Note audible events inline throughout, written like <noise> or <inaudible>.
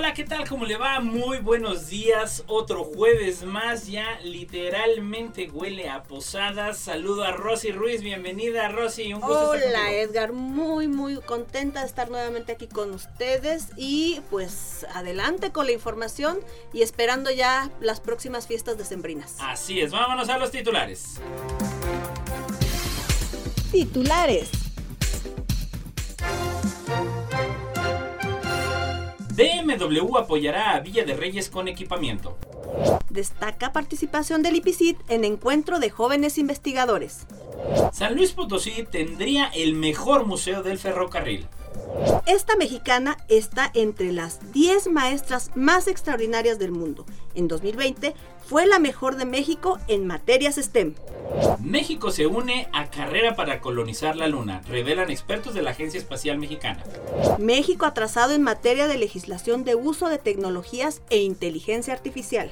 Hola, ¿qué tal? ¿Cómo le va? Muy buenos días. Otro jueves más, ya literalmente huele a posadas. Saludo a Rosy Ruiz, bienvenida Rosy. Un gusto Hola Edgar, muy muy contenta de estar nuevamente aquí con ustedes y pues adelante con la información y esperando ya las próximas fiestas decembrinas. Así es, vámonos a los titulares. Titulares. BMW apoyará a Villa de Reyes con equipamiento. Destaca participación del IPCIT en encuentro de jóvenes investigadores. San Luis Potosí tendría el mejor museo del ferrocarril. Esta mexicana está entre las 10 maestras más extraordinarias del mundo. En 2020 fue la mejor de México en materias STEM. México se une a carrera para colonizar la Luna, revelan expertos de la Agencia Espacial Mexicana. México atrasado en materia de legislación de uso de tecnologías e inteligencia artificial.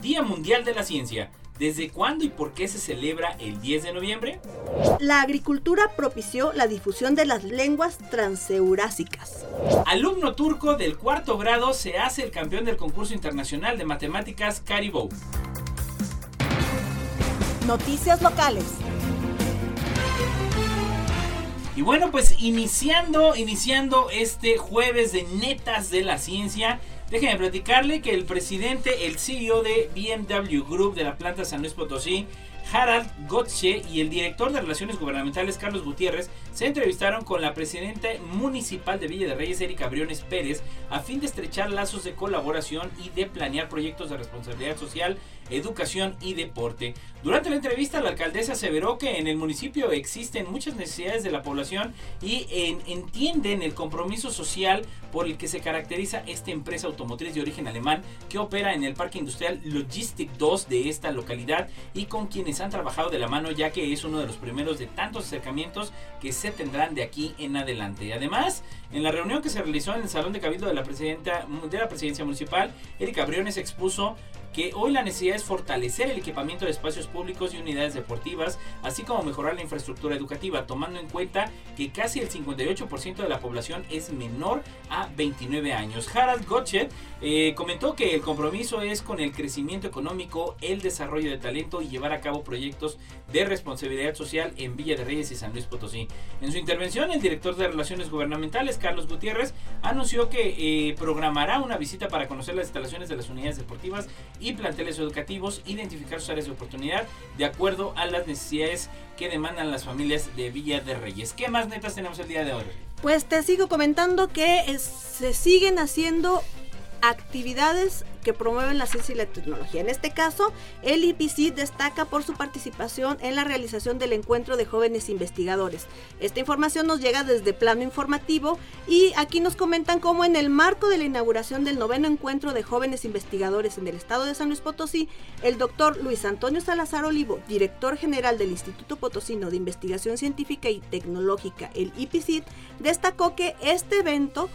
Día Mundial de la Ciencia. ¿Desde cuándo y por qué se celebra el 10 de noviembre? La agricultura propició la difusión de las lenguas transeurásicas. Alumno turco del cuarto grado se hace el campeón del concurso internacional de matemáticas Caribou. Noticias locales. Y bueno, pues iniciando, iniciando este jueves de netas de la ciencia, Déjenme platicarle que el presidente, el CEO de BMW Group de la planta San Luis Potosí, Harald Gotche y el director de Relaciones Gubernamentales Carlos Gutiérrez se entrevistaron con la presidenta municipal de Villa de Reyes, Erika Briones Pérez, a fin de estrechar lazos de colaboración y de planear proyectos de responsabilidad social educación y deporte. Durante la entrevista, la alcaldesa aseveró que en el municipio existen muchas necesidades de la población y entienden el compromiso social por el que se caracteriza esta empresa automotriz de origen alemán que opera en el Parque Industrial Logistic 2 de esta localidad y con quienes han trabajado de la mano ya que es uno de los primeros de tantos acercamientos que se tendrán de aquí en adelante. Además, en la reunión que se realizó en el Salón de Cabildo de la, presidenta, de la Presidencia Municipal, Erika Briones expuso que hoy la necesidad es fortalecer el equipamiento de espacios públicos y unidades deportivas, así como mejorar la infraestructura educativa, tomando en cuenta que casi el 58% de la población es menor a 29 años. Harald Gotchet eh, comentó que el compromiso es con el crecimiento económico, el desarrollo de talento y llevar a cabo proyectos de responsabilidad social en Villa de Reyes y San Luis Potosí. En su intervención, el director de Relaciones Gubernamentales, Carlos Gutiérrez, anunció que eh, programará una visita para conocer las instalaciones de las unidades deportivas y planteles educativos, identificar sus áreas de oportunidad de acuerdo a las necesidades que demandan las familias de Villa de Reyes. ¿Qué más netas tenemos el día de hoy? Pues te sigo comentando que se siguen haciendo actividades que promueven la ciencia y la tecnología. En este caso, el IPC destaca por su participación en la realización del encuentro de jóvenes investigadores. Esta información nos llega desde plano informativo y aquí nos comentan cómo en el marco de la inauguración del noveno encuentro de jóvenes investigadores en el estado de San Luis Potosí, el doctor Luis Antonio Salazar Olivo, director general del Instituto Potosino de Investigación Científica y Tecnológica, el IPCIT, destacó que este evento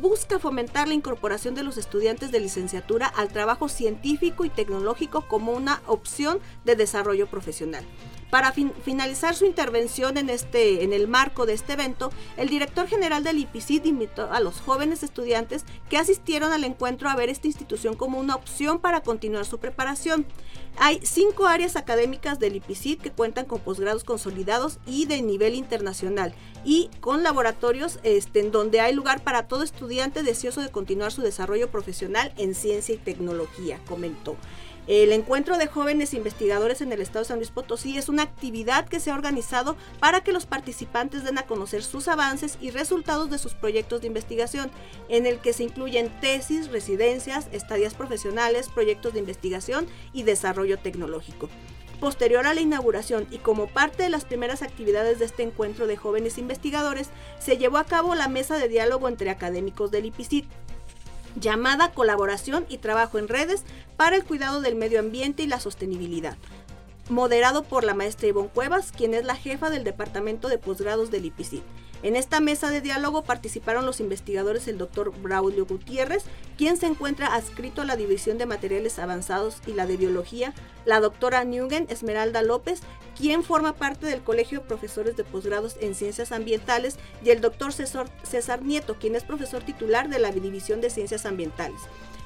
busca fomentar la incorporación de los estudiantes de licenciatura al trabajo científico y tecnológico como una opción de desarrollo profesional. Para finalizar su intervención en, este, en el marco de este evento, el director general del IPCID invitó a los jóvenes estudiantes que asistieron al encuentro a ver esta institución como una opción para continuar su preparación. Hay cinco áreas académicas del IPCID que cuentan con posgrados consolidados y de nivel internacional y con laboratorios este, en donde hay lugar para todo estudiante deseoso de continuar su desarrollo profesional en ciencia y tecnología, comentó. El encuentro de jóvenes investigadores en el estado de San Luis Potosí es una actividad que se ha organizado para que los participantes den a conocer sus avances y resultados de sus proyectos de investigación, en el que se incluyen tesis, residencias, estadías profesionales, proyectos de investigación y desarrollo tecnológico. Posterior a la inauguración y como parte de las primeras actividades de este encuentro de jóvenes investigadores, se llevó a cabo la mesa de diálogo entre académicos del IPICIT, llamada Colaboración y Trabajo en Redes para el Cuidado del Medio Ambiente y la Sostenibilidad, moderado por la maestra Ivonne Cuevas, quien es la jefa del Departamento de Posgrados del IPICIT. En esta mesa de diálogo participaron los investigadores el doctor Braulio Gutiérrez, quien se encuentra adscrito a la División de Materiales Avanzados y la de Biología, la doctora Newgen Esmeralda López, quien forma parte del Colegio de Profesores de Posgrados en Ciencias Ambientales, y el doctor César, César Nieto, quien es profesor titular de la División de Ciencias Ambientales.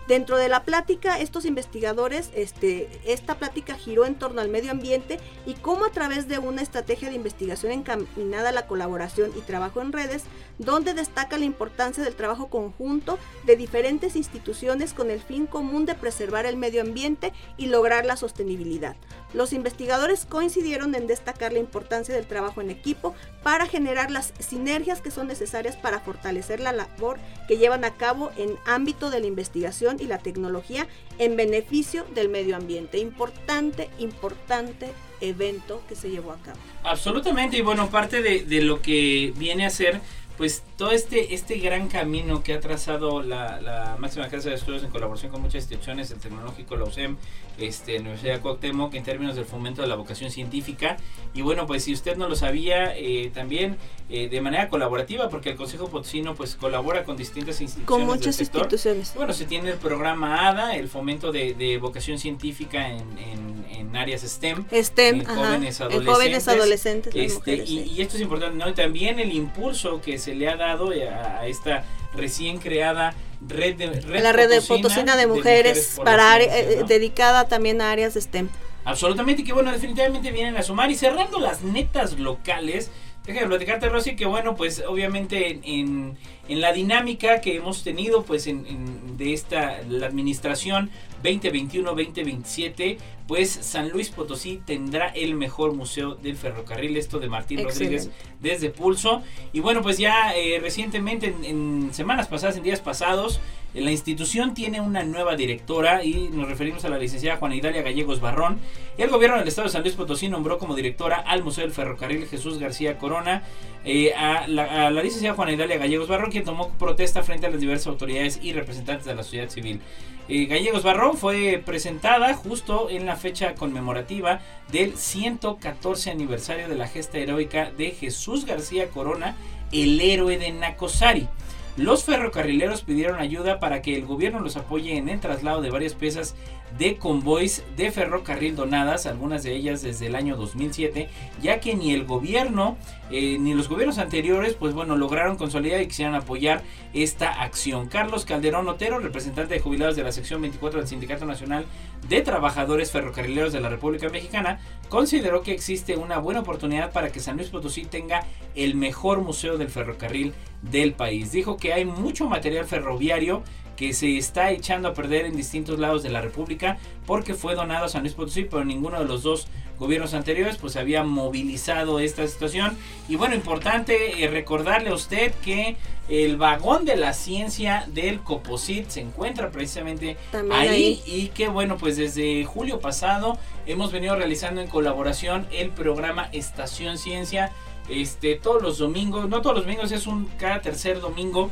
Dentro de la plática, estos investigadores, este, esta plática giró en torno al medio ambiente y cómo a través de una estrategia de investigación encaminada a la colaboración y trabajo en redes, donde destaca la importancia del trabajo conjunto de diferentes instituciones con el fin común de preservar el medio ambiente y lograr la sostenibilidad. Los investigadores coincidieron en destacar la importancia del trabajo en equipo para generar las sinergias que son necesarias para fortalecer la labor que llevan a cabo en ámbito de la investigación y la tecnología en beneficio del medio ambiente. Importante, importante evento que se llevó a cabo. Absolutamente, y bueno, parte de, de lo que viene a ser pues todo este, este gran camino que ha trazado la, la, máxima casa de estudios en colaboración con muchas instituciones, el tecnológico, la USEM, este, la Universidad de Cuauhtémoc, en términos del fomento de la vocación científica. Y bueno, pues si usted no lo sabía, eh, también eh, de manera colaborativa, porque el Consejo Potosino pues colabora con distintas instituciones. Con muchas instituciones. Bueno, se tiene el programa ADA, el fomento de, de vocación científica en, en, en, áreas STEM. STEM, en jóvenes ajá, adolescentes. jóvenes adolescentes. Este, mujeres, y, sí. y esto es importante, ¿no? Y también el impulso que se le ha dado a, a esta recién creada red de red la red de Potosina de mujeres, para ciencia, eh, ¿no? dedicada también a áreas de STEM. Absolutamente, que bueno, definitivamente vienen a sumar. Y cerrando las netas locales, déjame platicarte, Rosy, que bueno, pues obviamente en, en, en la dinámica que hemos tenido, pues en, en- de esta, la administración 2021-2027, pues San Luis Potosí tendrá el mejor museo del ferrocarril, esto de Martín Rodríguez desde Pulso. Y bueno, pues ya eh, recientemente, en, en semanas pasadas, en días pasados, eh, la institución tiene una nueva directora y nos referimos a la licenciada Juana Idalia Gallegos Barrón. El gobierno del estado de San Luis Potosí nombró como directora al Museo del Ferrocarril Jesús García Corona eh, a, la, a la licenciada Juana Idalia Gallegos Barrón, quien tomó protesta frente a las diversas autoridades y representantes de la sociedad civil. Gallegos Barrón fue presentada justo en la fecha conmemorativa del 114 aniversario de la gesta heroica de Jesús García Corona, el héroe de Nacosari. Los ferrocarrileros pidieron ayuda para que el gobierno los apoye en el traslado de varias piezas de convoys de ferrocarril donadas, algunas de ellas desde el año 2007, ya que ni el gobierno eh, ni los gobiernos anteriores, pues bueno, lograron consolidar y quisieran apoyar esta acción. Carlos Calderón Otero, representante de jubilados de la sección 24 del Sindicato Nacional de Trabajadores Ferrocarrileros de la República Mexicana, consideró que existe una buena oportunidad para que San Luis Potosí tenga el mejor museo del ferrocarril del país. Dijo que hay mucho material ferroviario que se está echando a perder en distintos lados de la República porque fue donado a San Luis Potosí, pero ninguno de los dos gobiernos anteriores pues había movilizado esta situación. Y bueno, importante eh, recordarle a usted que el vagón de la ciencia del Coposit se encuentra precisamente ahí, ahí. y que bueno, pues desde julio pasado hemos venido realizando en colaboración el programa Estación Ciencia. Este, todos los domingos, no todos los domingos, es un cada tercer domingo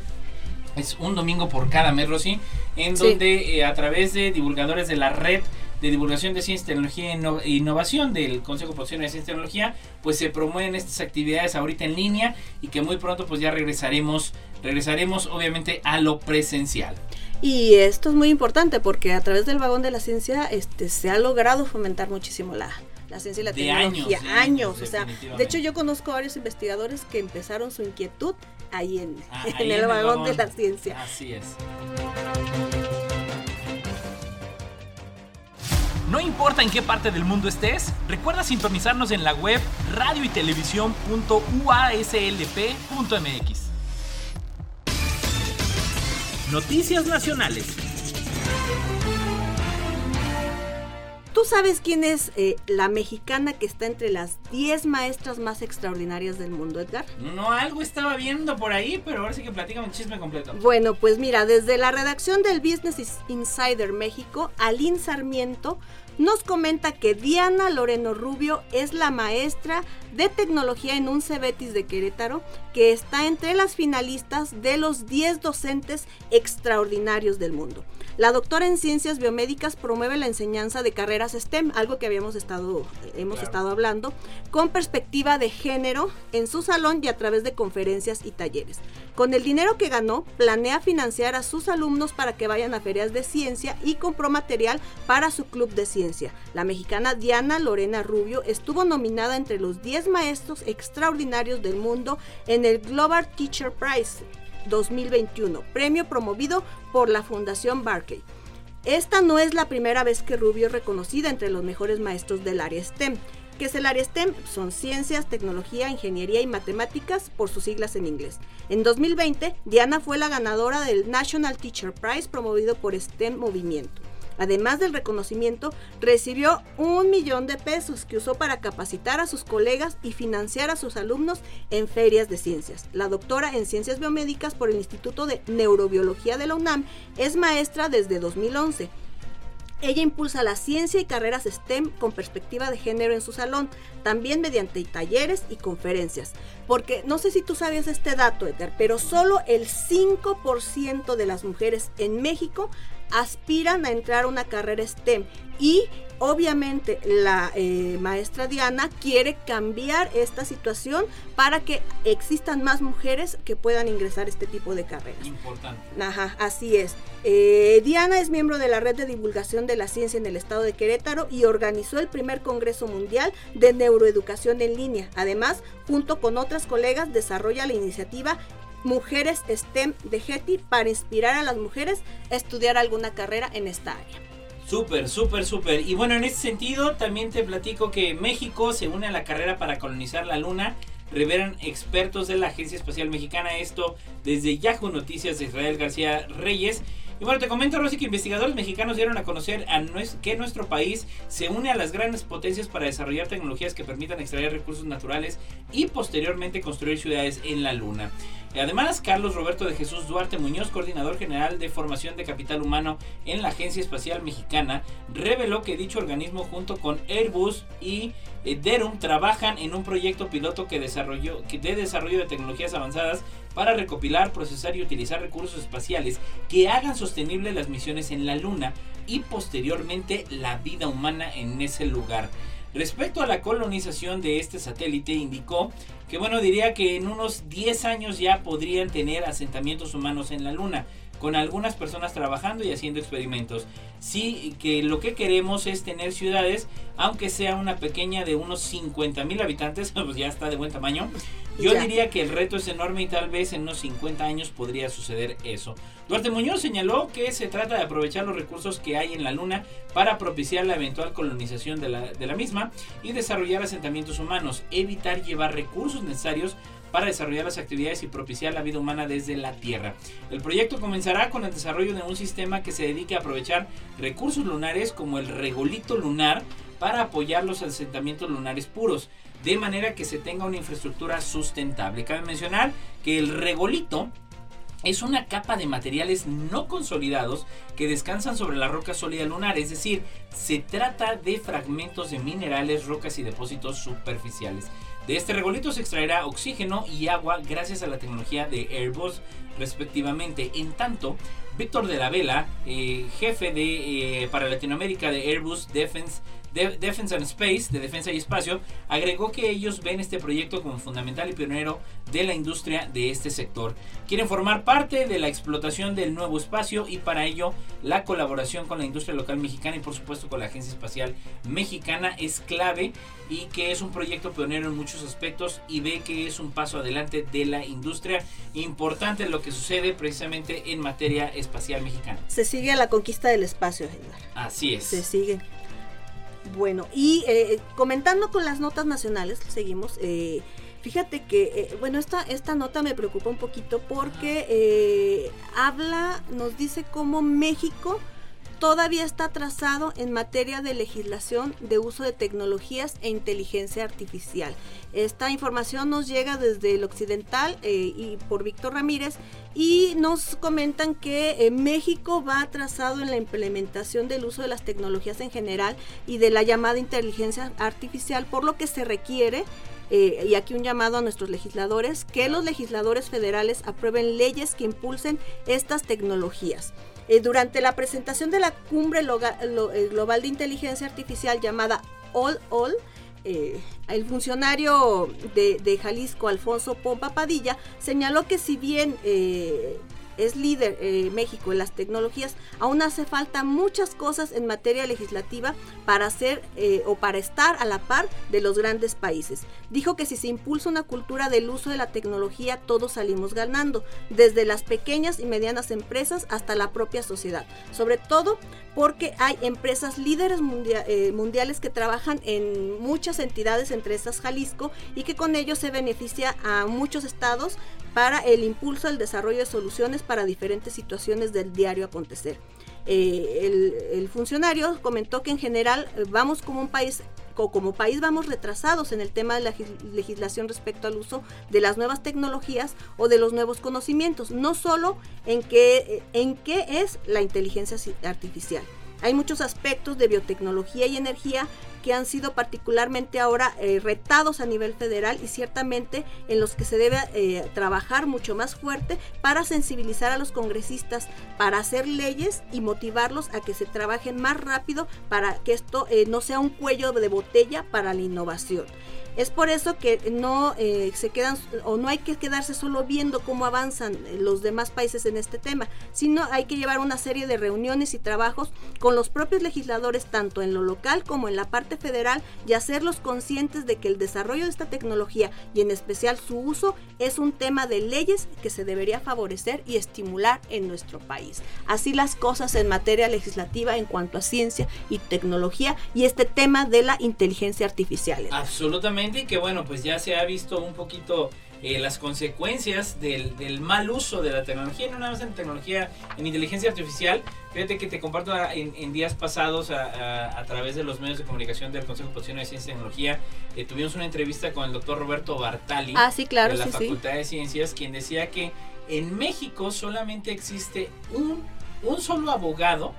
es un domingo por cada mes, Rosy, en Sí. donde eh, a través de divulgadores de la red de divulgación de ciencia, tecnología e e innovación del Consejo Profesional de Ciencia y Tecnología, pues se promueven estas actividades ahorita en línea y que muy pronto pues ya regresaremos, regresaremos obviamente a lo presencial. Y esto es muy importante porque a través del vagón de la ciencia este, se ha logrado fomentar muchísimo la, la ciencia y la De tecnología. años, sí, años. O sea, de hecho yo conozco varios investigadores que empezaron su inquietud ahí en, Ah, <laughs> en ahí el vagón de la ciencia. Así es. No importa en qué parte del mundo estés, recuerda sintonizarnos en la web radio y televisión.uaslp.mx. Noticias nacionales. ¿Tú sabes quién es eh, la mexicana que está entre las 10 maestras más extraordinarias del mundo, Edgar? No, algo estaba viendo por ahí, pero ahora sí que platícame el chisme completo. Bueno, pues mira, desde la redacción del Business Insider México, Aline Sarmiento nos comenta que Diana Loreno Rubio es la maestra de tecnología en un Cebetis de Querétaro que está entre las finalistas de los 10 docentes extraordinarios del mundo. La doctora en ciencias biomédicas promueve la enseñanza de carreras STEM, algo que habíamos estado, hemos estado hablando, con perspectiva de género en su salón y a través de conferencias y talleres. Con el dinero que ganó, planea financiar a sus alumnos para que vayan a ferias de ciencia y compró material para su club de ciencia. La mexicana Diana Lorena Rubio estuvo nominada entre los 10 maestros extraordinarios del mundo en el Global Teacher Prize 2021, premio promovido por la Fundación Barkey. Esta no es la primera vez que Rubio es reconocida entre los mejores maestros del área STEM. que es el área STEM? Son ciencias, tecnología, ingeniería y matemáticas por sus siglas en inglés. En 2020, Diana fue la ganadora del National Teacher Prize promovido por STEM Movimiento. Además del reconocimiento, recibió un millón de pesos que usó para capacitar a sus colegas y financiar a sus alumnos en ferias de ciencias. La doctora en ciencias biomédicas por el Instituto de Neurobiología de la UNAM es maestra desde 2011 ella impulsa la ciencia y carreras STEM con perspectiva de género en su salón, también mediante talleres y conferencias. Porque no sé si tú sabías este dato, Edgar, pero solo el 5% de las mujeres en México aspiran a entrar a una carrera STEM y obviamente la eh, maestra Diana quiere cambiar esta situación para que existan más mujeres que puedan ingresar a este tipo de carreras. Importante. Ajá, así es. Eh, Diana es miembro de la red de divulgación de la ciencia en el estado de Querétaro y organizó el primer Congreso Mundial de Neuroeducación en línea. Además, junto con otras colegas, desarrolla la iniciativa Mujeres STEM de Getty para inspirar a las mujeres a estudiar alguna carrera en esta área. Súper, súper, súper. Y bueno, en este sentido también te platico que México se une a la carrera para colonizar la Luna. Revelan expertos de la Agencia Espacial Mexicana esto desde Yahoo Noticias de Israel García Reyes. Y bueno, te comento, Rosy, que investigadores mexicanos dieron a conocer que nuestro país se une a las grandes potencias para desarrollar tecnologías que permitan extraer recursos naturales y posteriormente construir ciudades en la Luna. Además, Carlos Roberto de Jesús Duarte Muñoz, coordinador general de formación de capital humano en la Agencia Espacial Mexicana, reveló que dicho organismo junto con Airbus y eh, Derum trabajan en un proyecto piloto que desarrolló, de desarrollo de tecnologías avanzadas para recopilar, procesar y utilizar recursos espaciales que hagan sostenible las misiones en la Luna y posteriormente la vida humana en ese lugar. Respecto a la colonización de este satélite, indicó que, bueno, diría que en unos 10 años ya podrían tener asentamientos humanos en la Luna con algunas personas trabajando y haciendo experimentos. Sí, que lo que queremos es tener ciudades, aunque sea una pequeña de unos 50 mil habitantes, <laughs> pues ya está de buen tamaño. Yo diría que el reto es enorme y tal vez en unos 50 años podría suceder eso. Duarte Muñoz señaló que se trata de aprovechar los recursos que hay en la Luna para propiciar la eventual colonización de la, de la misma y desarrollar asentamientos humanos, evitar llevar recursos necesarios para desarrollar las actividades y propiciar la vida humana desde la Tierra. El proyecto comenzará con el desarrollo de un sistema que se dedique a aprovechar recursos lunares como el regolito lunar para apoyar los asentamientos lunares puros, de manera que se tenga una infraestructura sustentable. Cabe mencionar que el regolito es una capa de materiales no consolidados que descansan sobre la roca sólida lunar, es decir, se trata de fragmentos de minerales, rocas y depósitos superficiales. De este regolito se extraerá oxígeno y agua gracias a la tecnología de Airbus respectivamente. En tanto, Víctor de la Vela, eh, jefe de, eh, para Latinoamérica de Airbus Defense Defense and Space, de Defensa y Espacio, agregó que ellos ven este proyecto como fundamental y pionero de la industria de este sector. Quieren formar parte de la explotación del nuevo espacio y para ello la colaboración con la industria local mexicana y por supuesto con la Agencia Espacial Mexicana es clave y que es un proyecto pionero en muchos aspectos y ve que es un paso adelante de la industria importante lo que sucede precisamente en materia espacial mexicana. Se sigue a la conquista del espacio, Edgar. Así es. Se sigue. Bueno, y eh, comentando con las notas nacionales, seguimos. Eh, fíjate que, eh, bueno, esta, esta nota me preocupa un poquito porque habla, nos dice cómo México todavía está atrasado en materia de legislación de uso de tecnologías e inteligencia artificial. Esta información nos llega desde el occidental eh, y por Víctor Ramírez y nos comentan que eh, México va atrasado en la implementación del uso de las tecnologías en general y de la llamada inteligencia artificial, por lo que se requiere eh, y aquí un llamado a nuestros legisladores, que los legisladores federales aprueben leyes que impulsen estas tecnologías. Eh, durante la presentación de la cumbre eh, global de inteligencia artificial llamada All All, el funcionario de, de, Jalisco, Alfonso Pompa Padilla, señaló que si bien es líder eh, México en las tecnologías, aún hace falta muchas cosas en materia legislativa para hacer eh, o para estar a la par de los grandes países. Dijo que si se impulsa una cultura del uso de la tecnología, todos salimos ganando, desde las pequeñas y medianas empresas hasta la propia sociedad. Sobre todo porque hay empresas líderes eh, mundiales que trabajan en muchas entidades, entre esas Jalisco, y que con ello se beneficia a muchos estados para el impulso al desarrollo de soluciones para diferentes situaciones del diario acontecer. Eh, el, funcionario comentó que en general eh, vamos como un país como país vamos retrasados en el tema de la legislación respecto al uso de las nuevas tecnologías o de los nuevos conocimientos, no solo en qué, eh, en qué es la inteligencia artificial. Hay muchos aspectos de biotecnología y energía que han sido particularmente ahora eh, retados a nivel federal y ciertamente en los que se debe eh, trabajar mucho más fuerte para sensibilizar a los congresistas, para hacer leyes y motivarlos a que se trabajen más rápido para que esto eh, no sea un cuello de botella para la innovación. Es por eso que no eh, se quedan o no hay que quedarse solo viendo cómo avanzan eh, los demás países en este tema, sino hay que llevar una serie de reuniones y trabajos con los propios legisladores tanto en lo local como en la parte federal y hacerlos conscientes de que el desarrollo de esta tecnología y en especial su uso es un tema de leyes que se debería favorecer y estimular en nuestro país. Así las cosas en materia legislativa en cuanto a ciencia y tecnología y este tema de la inteligencia artificial. Absolutamente y que bueno, pues ya se ha visto un poquito eh, las consecuencias del, mal uso de la tecnología, no nada más en tecnología, en inteligencia artificial. Fíjate que te comparto en, días pasados a, través de los medios de comunicación del Consejo de Ciencia y Tecnología, eh, tuvimos una entrevista con el doctor Roberto Bartali ah, sí, claro, de la Facultad de Ciencias, quien decía que en México solamente existe un, un solo abogado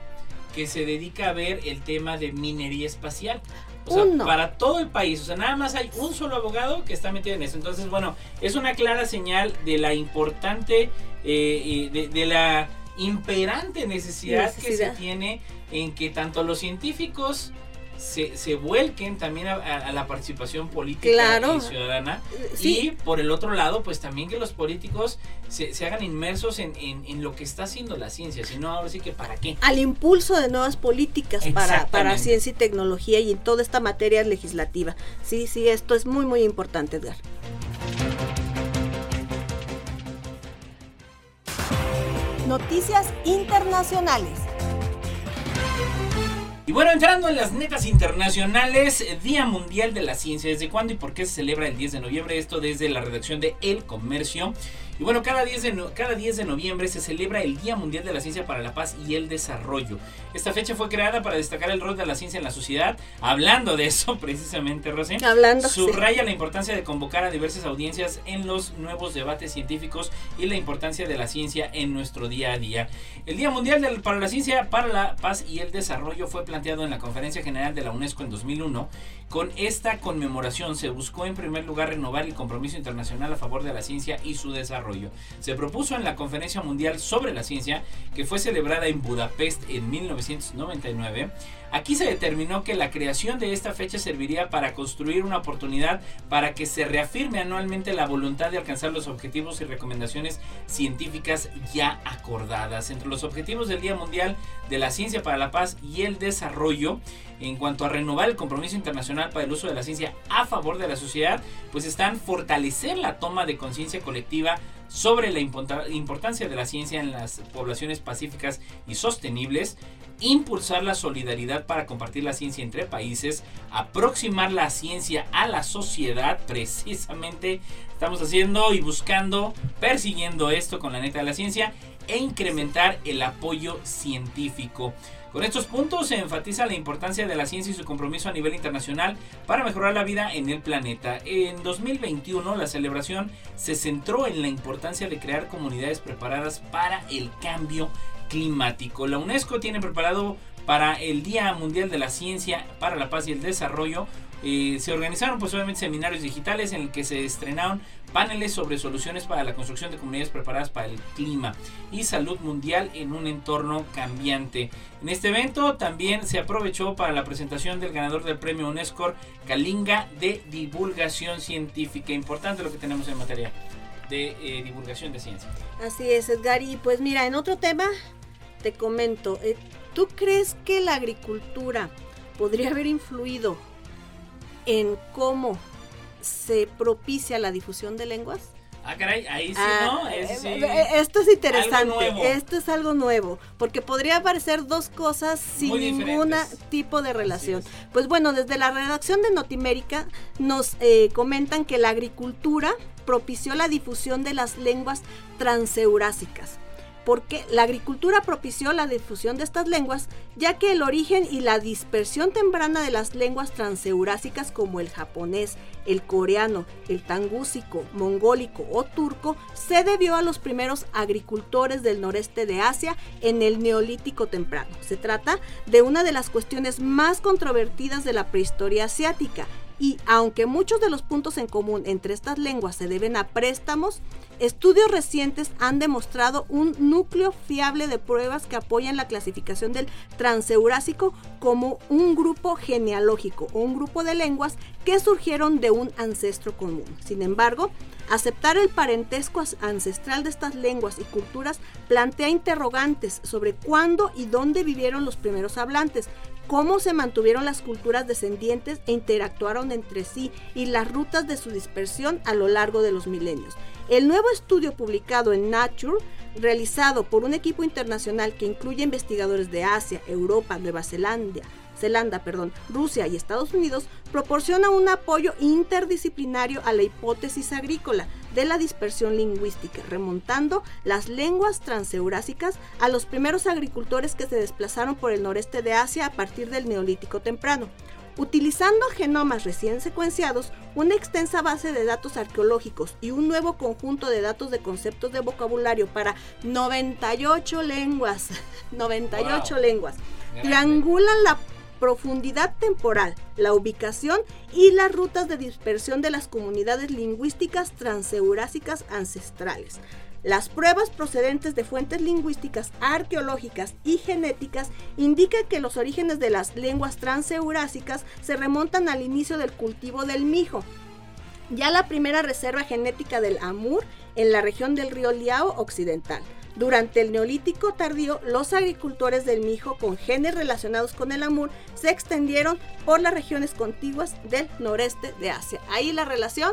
que se dedica a ver el tema de minería espacial. O sea, para todo el país. O sea, nada más hay un solo abogado que está metido en eso. Entonces, bueno, es una clara señal de la importante, eh, de, de, la imperante necesidad, necesidad, que se tiene en que tanto los científicos se, se vuelquen también a, la participación política y ciudadana. Y por el otro lado, pues también que los políticos se, hagan inmersos en, lo que está haciendo la ciencia, si no, ahora sí que para qué. Al impulso de nuevas políticas para, para ciencia y tecnología y en toda esta materia legislativa. Sí, sí, esto es muy, muy importante, Edgar. Noticias internacionales. Y bueno, entrando en las netas internacionales, Día Mundial de la Ciencia. ¿Desde cuándo y por qué se celebra el 10 de noviembre? Esto desde la redacción de El Comercio. Y bueno, cada 10, de cada 10 de noviembre se celebra el Día Mundial de la Ciencia para la Paz y el Desarrollo. Esta fecha fue creada para destacar el rol de la ciencia en la sociedad. Hablando de eso, <laughs> precisamente, Rosy. Hablando. Subraya la importancia de convocar a diversas audiencias en los nuevos debates científicos y la importancia de la ciencia en nuestro día a día. El Día Mundial para la Ciencia para la Paz y el Desarrollo fue planteado en la Conferencia General de la UNESCO en 2001. Con esta conmemoración se buscó en primer lugar renovar el compromiso internacional a favor de la ciencia y su desarrollo se propuso en la Conferencia Mundial sobre la Ciencia, que fue celebrada en Budapest en 1999, Aquí se determinó que la creación de esta fecha serviría para construir una oportunidad para que se reafirme anualmente la voluntad de alcanzar los objetivos y recomendaciones científicas ya acordadas. Entre los objetivos del Día Mundial de la Ciencia para la Paz y el Desarrollo, en cuanto a renovar el compromiso internacional para el uso de la ciencia a favor de la sociedad, pues están fortalecer la toma de conciencia colectiva sobre la importancia de la ciencia en las poblaciones pacíficas y sostenibles, impulsar la solidaridad para compartir la ciencia entre países, aproximar la ciencia a la sociedad, precisamente estamos haciendo y buscando, persiguiendo esto con la neta de la ciencia, e incrementar el apoyo científico. Con estos puntos se enfatiza la importancia de la ciencia y su compromiso a nivel internacional para mejorar la vida en el planeta. En 2021 la celebración se centró en la importancia de crear comunidades preparadas para el cambio climático. La UNESCO tiene preparado para el Día Mundial de la Ciencia para la Paz y el Desarrollo eh, se organizaron pues seminarios digitales en el que se estrenaron paneles sobre soluciones para la construcción de comunidades preparadas para el clima y salud mundial en un entorno cambiante. En este evento también se aprovechó para la presentación del ganador del premio UNESCO Kalinga de divulgación científica. Importante lo que tenemos en materia de eh, divulgación de ciencia. Así es, Edgar. Y pues mira, en otro tema te comento, eh, ¿tú crees que la agricultura podría haber influido en cómo se propicia la difusión de lenguas? Ah, caray, ahí sí, ¿no? Ah, eh, esto es interesante, esto es algo nuevo, porque podría parecer dos cosas sin ningún tipo de relación. Pues bueno, desde la redacción de Notimérica nos eh, comentan que la agricultura propició la difusión de las lenguas transeurásicas porque la agricultura propició la difusión de estas lenguas, ya que el origen y la dispersión temprana de las lenguas transeurásicas como el japonés, el coreano, el tangúsico, mongólico o turco se debió a los primeros agricultores del noreste de Asia en el neolítico temprano. Se trata de una de las cuestiones más controvertidas de la prehistoria asiática y aunque muchos de los puntos en común entre estas lenguas se deben a préstamos, Estudios recientes han demostrado un núcleo fiable de pruebas que apoyan la clasificación del transeurásico como un grupo genealógico o un grupo de lenguas que surgieron de un ancestro común. Sin embargo, aceptar el parentesco ancestral de estas lenguas y culturas plantea interrogantes sobre cuándo y dónde vivieron los primeros hablantes, cómo se mantuvieron las culturas descendientes e interactuaron entre sí y las rutas de su dispersión a lo largo de los milenios. El nuevo estudio publicado en Nature, realizado por un equipo internacional que incluye investigadores de Asia, Europa, Nueva Zelanda, Zelanda, perdón, Rusia y Estados Unidos, proporciona un apoyo interdisciplinario a la hipótesis agrícola de la dispersión lingüística, remontando las lenguas transeurásicas a los primeros agricultores que se desplazaron por el noreste de Asia a partir del Neolítico temprano. Utilizando genomas recién secuenciados, una extensa base de datos arqueológicos y un nuevo conjunto de datos de conceptos de vocabulario para 98 lenguas, <laughs> 98 lenguas, triangulan la profundidad temporal, la ubicación y las rutas de dispersión de las comunidades lingüísticas transeurásicas ancestrales. Las pruebas procedentes de fuentes lingüísticas, arqueológicas y genéticas indican que los orígenes de las lenguas transeurásicas se remontan al inicio del cultivo del mijo, ya la primera reserva genética del Amur en la región del río Liao occidental. Durante el neolítico tardío, los agricultores del mijo con genes relacionados con el amur se extendieron por las regiones contiguas del noreste de Asia. Ahí la relación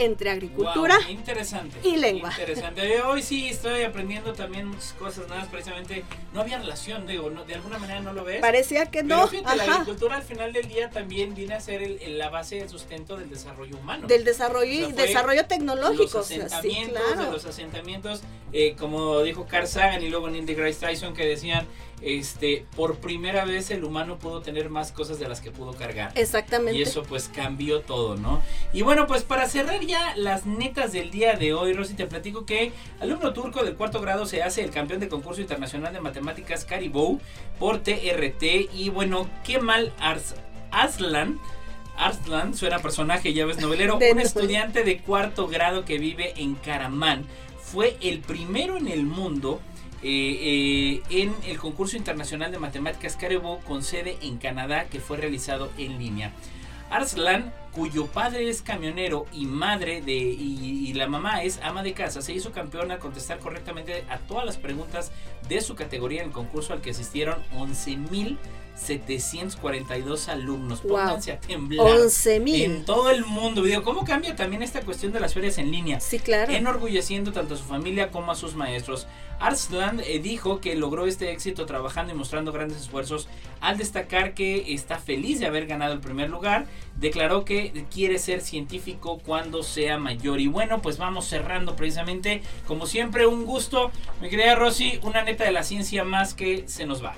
entre agricultura interesante, y lengua. Interesante. Hoy sí estoy aprendiendo también muchas cosas, nada, precisamente no había relación, digo, de alguna manera no lo ves. Parecía que no. Pero la agricultura al final del día también viene a ser el, la base del sustento del desarrollo humano. Del desarrollo y desarrollo tecnológico. Los asentamientos, de los asentamientos, eh, como dijo Carl Sagan y luego Neil deGrasse Tyson que decían este, por primera vez el humano pudo tener más cosas de las que pudo cargar. Exactamente. Y eso pues cambió todo, ¿no? Y bueno, pues para cerrar ya las netas del día de hoy, Rosy, te platico que alumno turco del cuarto grado se hace el campeón de concurso internacional de matemáticas Caribou por TRT. Y bueno, qué mal Ars Aslan. Arslan suena personaje, ya ves, novelero. <laughs> un estudiante de cuarto grado que vive en Karaman. Fue el primero en el mundo eh, eh, en el concurso internacional de matemáticas Caribou con sede en Canadá que fue realizado en línea. Arslan, cuyo padre es camionero y madre de y, la mamá es ama de casa, se hizo campeona al contestar correctamente a todas las preguntas de su categoría en el concurso al que asistieron 11.000 742 alumnos. Pónganse a temblar. 11 mil. En todo el mundo. ¿Cómo cambia también esta cuestión de las ferias en línea? Sí, claro. Enorgulleciendo tanto a su familia como a sus maestros. Arslan eh, dijo que logró este éxito trabajando y mostrando grandes esfuerzos al destacar que está feliz de haber ganado el primer lugar. Declaró que quiere ser científico cuando sea mayor. Y bueno, pues vamos cerrando precisamente. Como siempre, un gusto. Mi querida Rosy, una neta de la ciencia más que se nos va.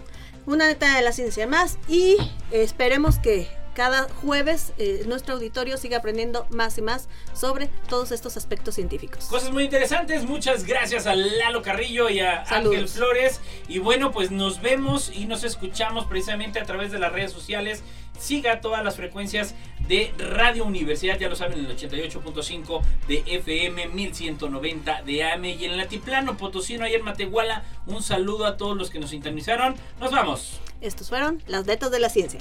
Una neta de la ciencia más y esperemos que cada jueves eh, nuestro auditorio siga aprendiendo más y más sobre todos estos aspectos científicos. Cosas muy interesantes. Muchas gracias a Lalo Carrillo y a Ángel Flores. Y bueno, pues nos vemos y nos escuchamos precisamente a través de las redes sociales. Siga todas las frecuencias de Radio Universidad, ya lo saben, en el 88.5 de FM, 1190 de AM y en el Altiplano Potosino, ayer en Matehuala. Un saludo a todos los que nos sintonizaron. Nos vamos. Estos fueron las netas de la ciencia.